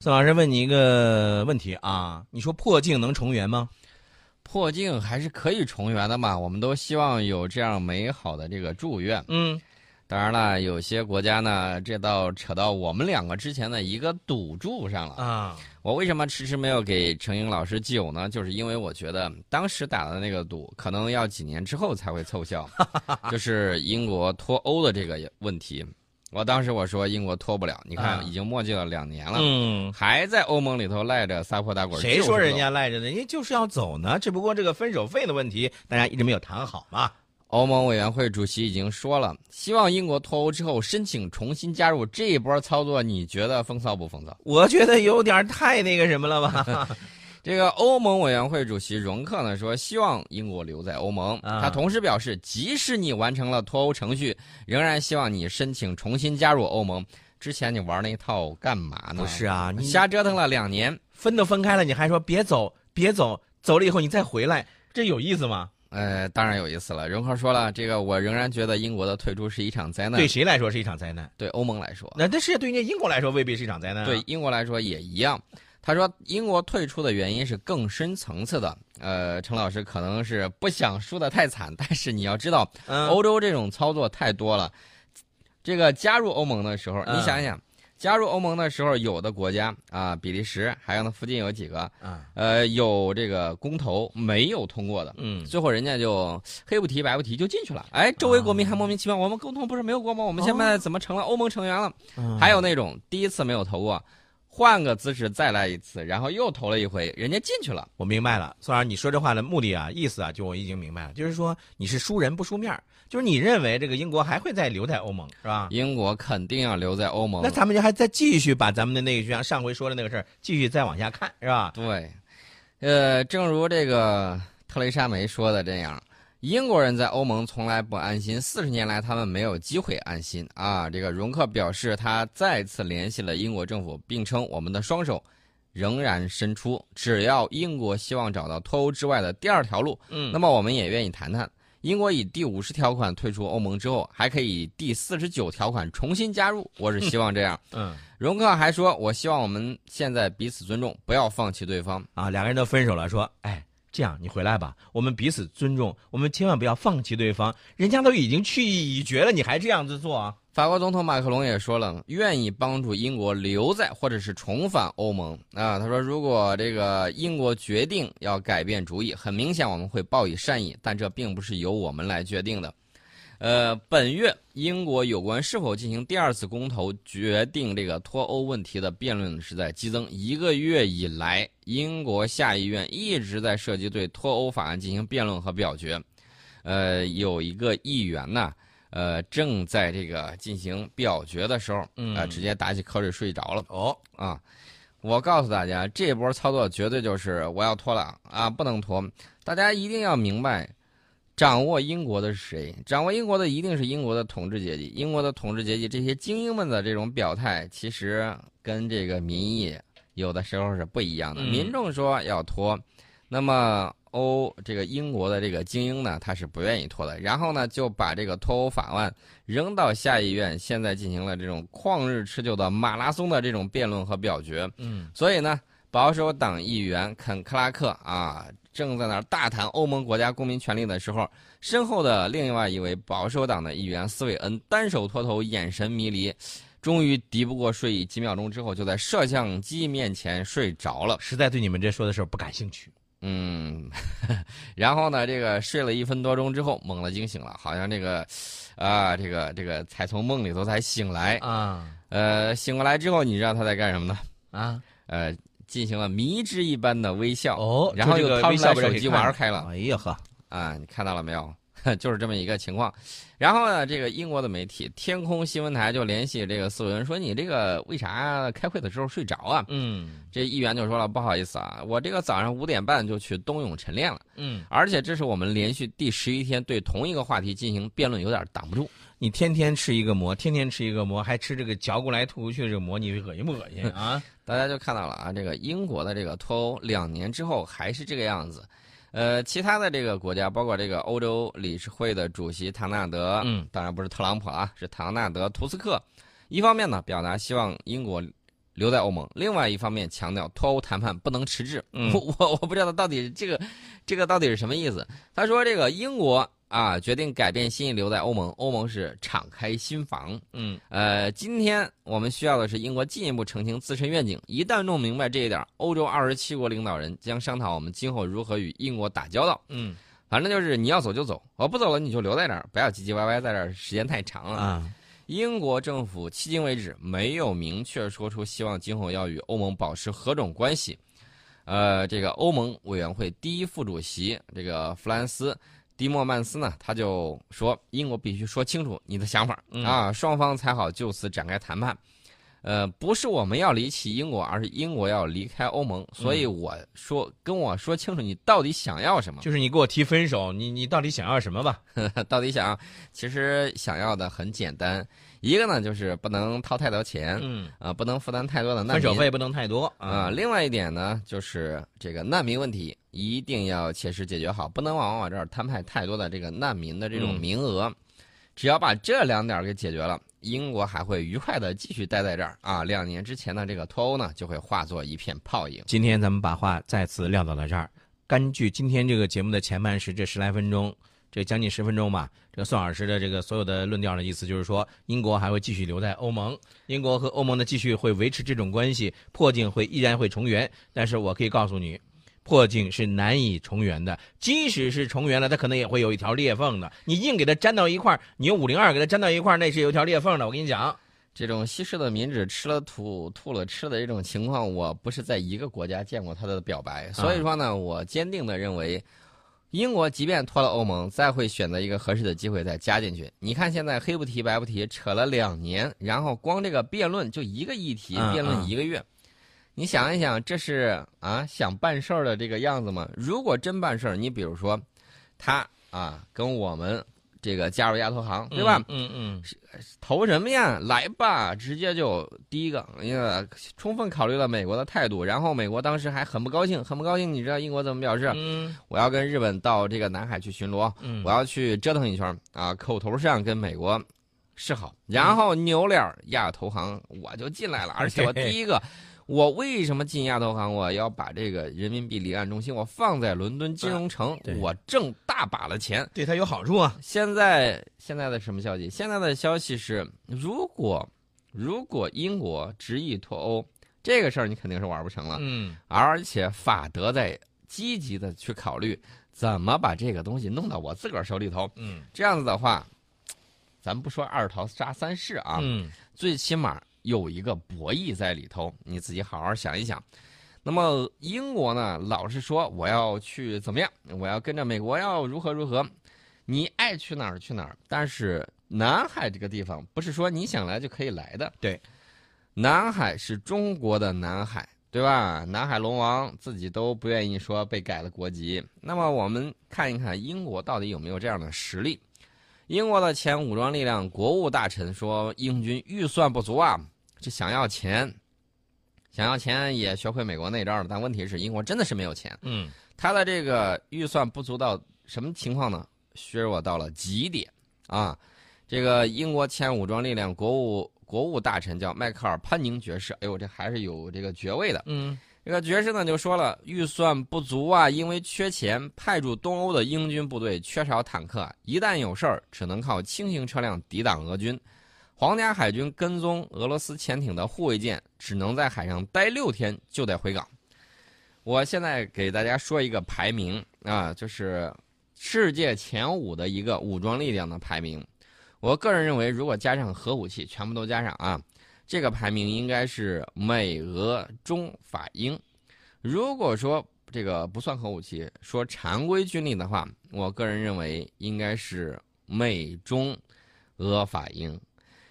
宋老师问你一个问题啊，你说破镜能重圆吗？破镜还是可以重圆的嘛，我们都希望有这样美好的这个祝愿。嗯，当然了，有些国家呢，这倒扯到我们两个之前的一个赌注上了啊。我为什么迟迟没有给程英老师酒呢？就是因为我觉得当时打的那个赌，可能要几年之后才会凑效，就是英国脱欧的这个问题。我当时我说英国脱不了，你看已经墨迹了两年了，嗯，还在欧盟里头赖着撒泼打滚。谁说人家赖着呢？人家就是要走呢，只不过这个分手费的问题，大家一直没有谈好嘛。欧盟委员会主席已经说了，希望英国脱欧之后申请重新加入。这一波操作，你觉得风骚不风骚？我觉得有点太那个什么了吧。这个欧盟委员会主席容克呢说，希望英国留在欧盟。他同时表示，即使你完成了脱欧程序，仍然希望你申请重新加入欧盟。之前你玩那一套干嘛呢？不是啊，你瞎折腾了两年，分都分开了，你还说别走，别走，走了以后你再回来，这有意思吗？呃，当然有意思了。容克说了，这个我仍然觉得英国的退出是一场灾难。对谁来说是一场灾难？对欧盟来说，那但是对于英国来说未必是一场灾难。对英国来说也一样。他说，英国退出的原因是更深层次的。呃，陈老师可能是不想输得太惨，但是你要知道，欧洲这种操作太多了。这个加入欧盟的时候，你想想，加入欧盟的时候，有的国家啊，比利时，还有那附近有几个，呃，有这个公投没有通过的，嗯，最后人家就黑不提白不提就进去了。哎，周围国民还莫名其妙，我们公投不是没有过吗？我们现在怎么成了欧盟成员了？还有那种第一次没有投过。换个姿势再来一次，然后又投了一回，人家进去了。我明白了，宋老师，你说这话的目的啊，意思啊，就我已经明白了，就是说你是输人不输面就是你认为这个英国还会再留在欧盟，是吧？英国肯定要留在欧盟。那咱们就还再继续把咱们的那个，就像上回说的那个事儿，继续再往下看，是吧？对，呃，正如这个特蕾莎梅说的这样。英国人在欧盟从来不安心，四十年来他们没有机会安心啊！这个容克表示，他再次联系了英国政府，并称我们的双手仍然伸出，只要英国希望找到脱欧之外的第二条路，嗯，那么我们也愿意谈谈。英国以第五十条款退出欧盟之后，还可以第四十九条款重新加入，我是希望这样。嗯，容克还说，我希望我们现在彼此尊重，不要放弃对方啊！两个人都分手了，说，哎。这样，你回来吧。我们彼此尊重，我们千万不要放弃对方。人家都已经去意已决了，你还这样子做啊？法国总统马克龙也说了，愿意帮助英国留在或者是重返欧盟啊。他说，如果这个英国决定要改变主意，很明显我们会报以善意，但这并不是由我们来决定的。呃，本月英国有关是否进行第二次公投决定这个脱欧问题的辩论是在激增。一个月以来，英国下议院一直在涉及对脱欧法案进行辩论和表决。呃，有一个议员呢，呃，正在这个进行表决的时候，啊，直接打起瞌睡睡着了。哦，啊，我告诉大家，这波操作绝对就是我要脱了啊，不能脱。大家一定要明白。掌握英国的是谁？掌握英国的一定是英国的统治阶级。英国的统治阶级这些精英们的这种表态，其实跟这个民意有的时候是不一样的。民众说要脱，那么欧这个英国的这个精英呢，他是不愿意脱的。然后呢，就把这个脱欧法案扔到下议院，现在进行了这种旷日持久的马拉松的这种辩论和表决。嗯，所以呢，保守党议员肯克拉克啊。正在那儿大谈欧盟国家公民权利的时候，身后的另外一位保守党的议员斯韦恩单手托头，眼神迷离，终于敌不过睡意，几秒钟之后就在摄像机面前睡着了。实在对你们这说的事儿不感兴趣。嗯，然后呢，这个睡了一分多钟之后，猛地惊醒了，好像这个，啊，这个这个才从梦里头才醒来啊。呃，醒过来之后，你知道他在干什么呢？啊，呃。进行了迷之一般的微笑哦，然后又掏出来手机玩开了。哎呀呵，啊，你看到了没有？就是这么一个情况。然后呢，这个英国的媒体天空新闻台就联系这个斯文说：“你这个为啥开会的时候睡着啊？”嗯，这议员就说了：“不好意思啊，我这个早上五点半就去冬泳晨练了。嗯，而且这是我们连续第十一天对同一个话题进行辩论，有点挡不住。你天天吃一个馍，天天吃一个馍，还吃这个嚼过来吐出去的这个馍，你恶心不恶心啊？大家就看到了啊，这个英国的这个脱欧两年之后还是这个样子。”呃，其他的这个国家，包括这个欧洲理事会的主席唐纳德，嗯，当然不是特朗普啊，是唐纳德·图斯克。一方面呢，表达希望英国留在欧盟，另外一方面强调脱欧谈判不能迟滞。嗯我我我不知道到底这个这个到底是什么意思。他说这个英国啊决定改变心意留在欧盟，欧盟是敞开心房。嗯呃，今天我们需要的是英国进一步澄清自身愿景。一旦弄明白这一点，欧洲二十七国领导人将商讨我们今后如何与英国打交道。嗯反正就是你要走就走，我不走了你就留在那儿，不要唧唧歪歪在这儿时间太长了。啊，英国政府迄今为止没有明确说出希望今后要与欧盟保持何种关系。呃，这个欧盟委员会第一副主席这个弗兰斯·蒂莫曼斯呢，他就说，英国必须说清楚你的想法嗯啊，双方才好就此展开谈判。呃，不是我们要离弃英国，而是英国要离开欧盟。所以我说，跟我说清楚你到底想要什么。就是你给我提分手，你你到底想要什么吧？到底想要，其实想要的很简单，一个呢就是不能掏太多钱，嗯，啊，不能负担太多的难民分手费不能太多啊。另外一点呢，就是这个难民问题一定要切实解决好，不能往我这儿摊派太多的这个难民的这种嗯名额。只要把这两点给解决了，英国还会愉快的继续待在这儿啊。两年之前的这个脱欧呢，就会化作一片泡影。今天咱们把话再次撂到了这儿。根据今天这个节目的前半时这十来分钟，这将近十分钟吧，这个宋老师的这个所有的论调的意思就是说，英国还会继续留在欧盟，英国和欧盟呢继续会维持这种关系，破镜会依然会重圆。但是我可以告诉你，破镜是难以重圆的，即使是重圆了，它可能也会有一条裂缝的。你硬给它粘到一块儿，你用五零二给它粘到一块儿，那是有一条裂缝的。我跟你讲，这种稀释的民脂吃了吐，吐了吃的这种情况，我不是在一个国家见过他的表白，所以说呢，我坚定的认为，英国即便脱了欧盟，再会选择一个合适的机会再加进去。你看现在黑不提白不提，扯了两年，然后光这个辩论就一个议题，嗯辩论嗯一个月。你想一想，这是啊想办事儿的这个样子吗？如果真办事儿，你比如说，他啊跟我们这个加入亚投行，对吧？嗯嗯投什么呀？来吧，直接就第一个，因为充分考虑了美国的态度，然后美国当时还很不高兴，很不高兴。你知道英国怎么表示？嗯我要跟日本到这个南海去巡逻，嗯，我要去折腾一圈啊，口头上跟美国示好，然后扭脸亚投行我就进来了，而且我 第一个。我为什么进亚投行？我要把这个人民币离岸中心我放在伦敦金融城，对我挣大把的钱。对他有好处啊。现在现在的什么消息？现在的消息是，如果如果英国执意脱欧，这个事儿你肯定是玩不成了。嗯而且法德在积极的去考虑怎么把这个东西弄到我自个儿手里头。嗯这样子的话，咱不说二桃杀三士啊，嗯最起码有一个博弈在里头，你自己好好想一想。那么英国呢，老是说我要去怎么样，我要跟着美国要如何如何，你爱去哪儿去哪儿。但是南海这个地方不是说你想来就可以来的，对，南海是中国的南海，对吧？南海龙王自己都不愿意说被改了国籍。那么我们看一看英国到底有没有这样的实力。英国的前武装力量国务大臣说，英军预算不足啊，这想要钱，想要钱也学会美国那招了。但问题是，英国真的是没有钱，嗯他的这个预算不足到什么情况呢？削弱到了极点啊！这个英国前武装力量国务国务大臣叫迈克尔·潘宁爵士，哎呦，这还是有这个爵位的。嗯这个爵士呢就说了，预算不足啊，因为缺钱，派驻东欧的英军部队缺少坦克，一旦有事儿，只能靠轻型车辆抵挡俄军。皇家海军跟踪俄罗斯潜艇的护卫舰，只能在海上待六天就得回港。我现在给大家说一个排名啊，就是世界前五的一个武装力量的排名。我个人认为，如果加上核武器，全部都加上啊，这个排名应该是美俄中法英。如果说这个不算核武器，说常规军力的话，我个人认为应该是美中俄法英。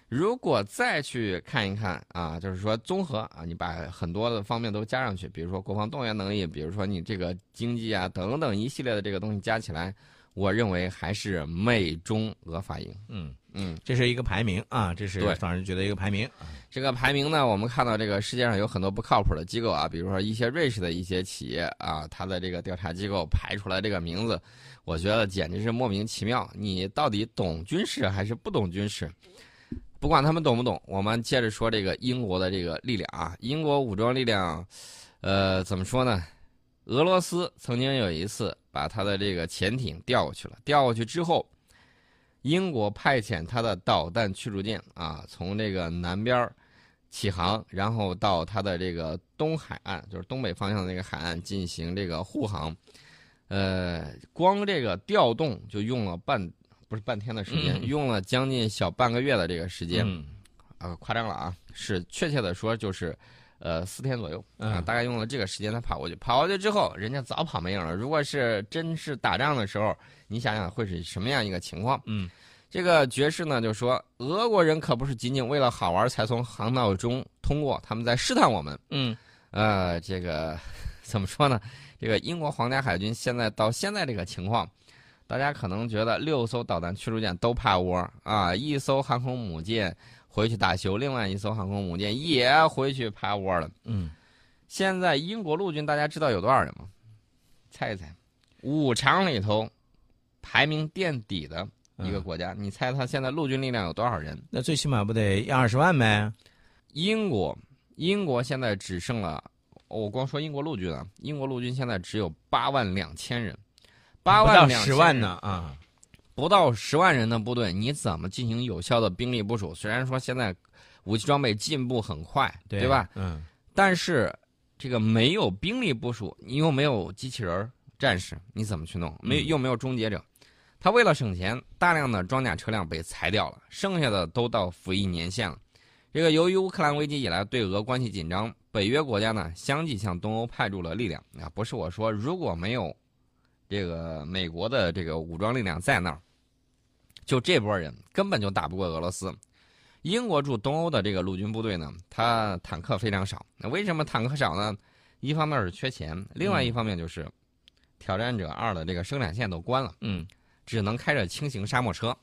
如果再去看一看啊，就是说综合啊，你把很多的方面都加上去，比如说国防动员能力，比如说你这个经济啊等等一系列的这个东西加起来，我认为还是美中俄法英。嗯，嗯，这是一个排名啊，这是对宋老师觉得一个排名。这个排名呢，我们看到这个世界上有很多不靠谱的机构啊，比如说一些瑞士的一些企业啊，它的这个调查机构排出来这个名字，我觉得简直是莫名其妙。你到底懂军事还是不懂军事？不管他们懂不懂，我们接着说这个英国的这个力量啊，英国武装力量，呃，怎么说呢？俄罗斯曾经有一次把他的这个潜艇调过去了，调过去之后，英国派遣他的导弹驱逐舰啊，从这个南边起航，然后到他的这个东海岸，就是东北方向的那个海岸进行这个护航。呃，光这个调动就用了半不是半天的时间，用了将近小半个月的这个时间，啊，夸张了啊，是确切的说就是，呃，四天左右啊，大概用了这个时间他跑过去。跑过去之后，人家早跑没影了。如果是真是打仗的时候，你想想会是什么样一个情况？嗯，这个爵士呢就说，俄国人可不是仅仅为了好玩才从航道中通过，他们在试探我们。嗯，呃，这个 怎么说呢？这个英国皇家海军现在到现在这个情况，大家可能觉得六艘导弹驱逐舰都趴窝啊，一艘航空母舰回去大修，另外一艘航空母舰也回去趴窝了。嗯，现在英国陆军大家知道有多少人吗？猜一猜，五常里头排名垫底的一个国家，你猜他现在陆军力量有多少人？那最起码不得一二十万呗？英国，英国现在只剩了。我光说英国陆军啊，英国陆军现在只有八万两千人，八万两十万呢啊，不到十万人的部队，你怎么进行有效的兵力部署？虽然说现在武器装备进步很快，对吧？嗯，但是这个没有兵力部署，你又没有机器人战士，你怎么去弄？没又没有终结者，他为了省钱，大量的装甲车辆被裁掉了，剩下的都到服役年限了。这个由于乌克兰危机以来对俄关系紧张，北约国家呢相继向东欧派驻了力量啊。不是我说，如果没有这个美国的这个武装力量在那儿，就这波人根本就打不过俄罗斯。英国驻东欧的这个陆军部队呢，它坦克非常少。那为什么坦克少呢？一方面是缺钱，另外一方面就是挑战者二的这个生产线都关了，嗯，只能开着轻型沙漠车。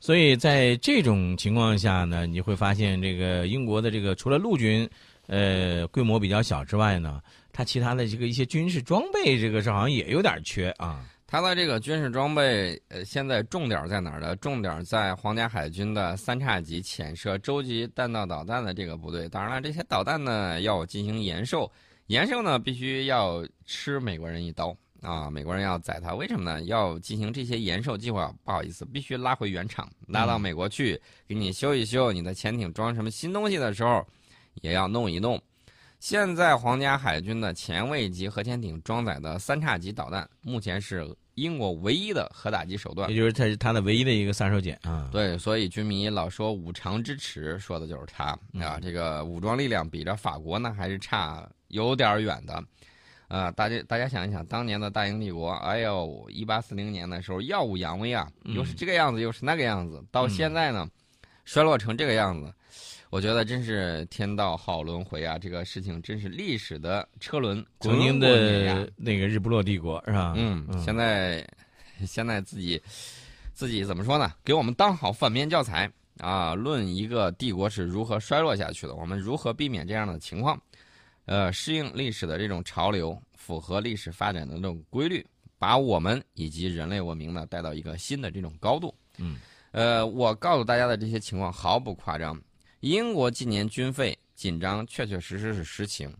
所以在这种情况下呢，你会发现这个英国的这个除了陆军，呃，规模比较小之外呢，它其他的这个一些军事装备，这个是好像也有点缺啊。它的这个军事装备，呃，现在重点在哪儿呢？重点在皇家海军的三叉戟潜射洲际弹道导弹的这个部队。当然了，这些导弹呢要进行延寿，延寿呢必须要吃美国人一刀。啊，美国人要宰他，为什么呢？要进行这些延寿计划，不好意思，必须拉回原厂，拉到美国去给你修一修。你的潜艇装什么新东西的时候，也要弄一弄。现在皇家海军的前卫级核潜艇装载的三叉戟导弹，目前是英国唯一的核打击手段，也就是它是它的唯一的一个杀手锏啊。对，所以军迷老说五常之耻，说的就是它啊。这个武装力量比着法国呢，还是差有点远的。啊，大家大家想一想，当年的大英帝国，哎呦，一八四零年的时候耀武扬威啊，又是这个样子，又是那个样子，到现在呢，衰落成这个样子，我觉得真是天道好轮回啊！这个事情真是历史的车轮曾经的那个日不落帝国是吧？嗯，现在现在自己自己怎么说呢？给我们当好反面教材啊！论一个帝国是如何衰落下去的，我们如何避免这样的情况？呃，适应历史的这种潮流，符合历史发展的这种规律，把我们以及人类文明呢带到一个新的这种高度。嗯，呃，我告诉大家的这些情况毫不夸张。英国今年军费紧张，确确实实是实情。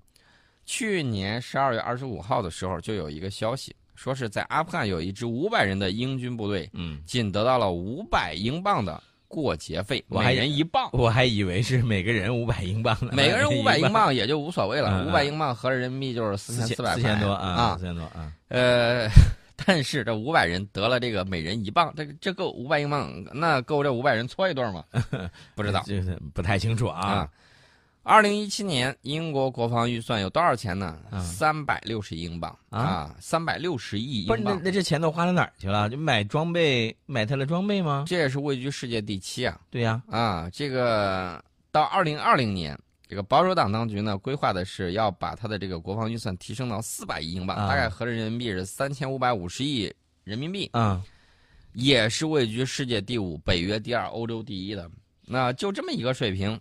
去年十二月二十五号的时候，就有一个消息，说是在阿富汗有一支五百人的英军部队，嗯，仅得到了五百英镑的。过节费，每人一镑，我还以为是每个人五百英镑呢。每个人 五百英镑也就无所谓了，五百英镑合着人民币就是四千四百四千多啊，四千多啊。呃，但是这五百人得了这个每人一磅，这这够五百英镑，那够这五百人搓一顿吗？不知道，就是不太清楚啊。二零一七年，英国国防预算有多少钱呢？三百六十英镑啊，三百六十亿英镑。不是，那那这钱都花到哪儿去了？就买装备，买他的装备吗？这也是位居世界第七啊。对呀，啊，这个到二零二零年，这个保守党当局呢，规划的是要把他的这个国防预算提升到四百亿英镑，大概合着人民币是三千五百五十亿人民币。啊，也是位居世界第五、北约第二、欧洲第一的。那就这么一个水平。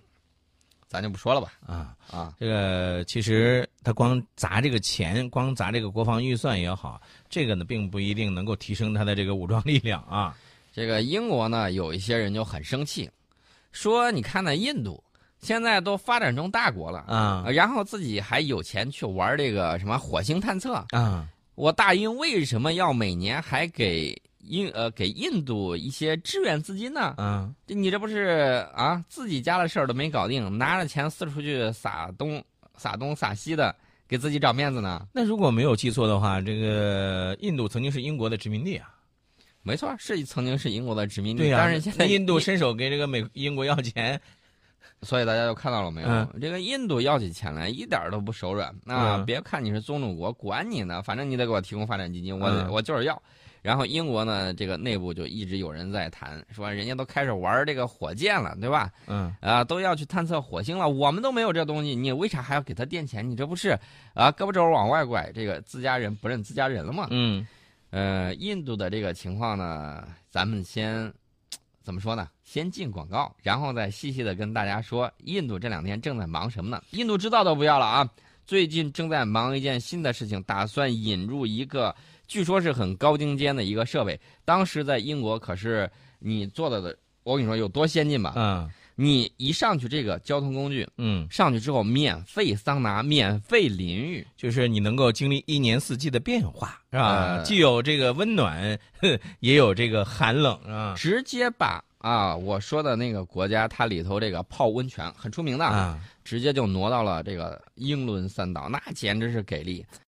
咱就不说了吧，啊啊，这个其实他光砸这个钱，光砸这个国防预算也好，这个呢并不一定能够提升他的这个武装 力量啊。这个英国呢有一些人就很生气，说你看那印度现在都发展中大国了啊呃然后自己还有钱去玩这个什么火星探测。啊我大英为什么要每年还给印呃给印度一些支援资金呢？嗯这你这不是啊自己家的事儿都没搞定，拿着钱四处去撒东撒东撒西的，给自己找面子呢？那如果没有记错的话，这个印度曾经是英国的殖民地啊。没错，是曾经是英国的殖民地，但是现在印度伸手给这个美英国要钱，所以大家就看到了没有？嗯这个印度要起钱来一点儿都不手软啊！嗯别看你是宗主国，管你呢，反正你得给我提供发展基金，我、嗯我就是要。然后英国呢，这个内部就一直有人在谈，说人家都开始玩这个火箭了，对吧？嗯啊，都要去探测火星了，我们都没有这东西，你为啥还要给他垫钱？你这不是啊胳膊肘往外拐，这个自家人不认自家人了吗？嗯呃，印度的这个情况呢，咱们先怎么说呢？先进广告，然后再细细的跟大家说，印度这两天正在忙什么呢？印度知道都不要了啊！最近正在忙一件新的事情，打算引入一个据说是很高精尖的一个设备。当时在英国可是你做的的，我跟你说有多先进吧？嗯你一上去这个交通工具，嗯，上去之后免费桑拿、免费淋浴，就是你能够经历一年四季的变化，是吧？呃既有这个温暖，呵也有这个寒冷，啊？直接把啊我说的那个国家，它里头这个泡温泉很出名的，啊，直接就挪到了这个英伦三岛，那简直是给力。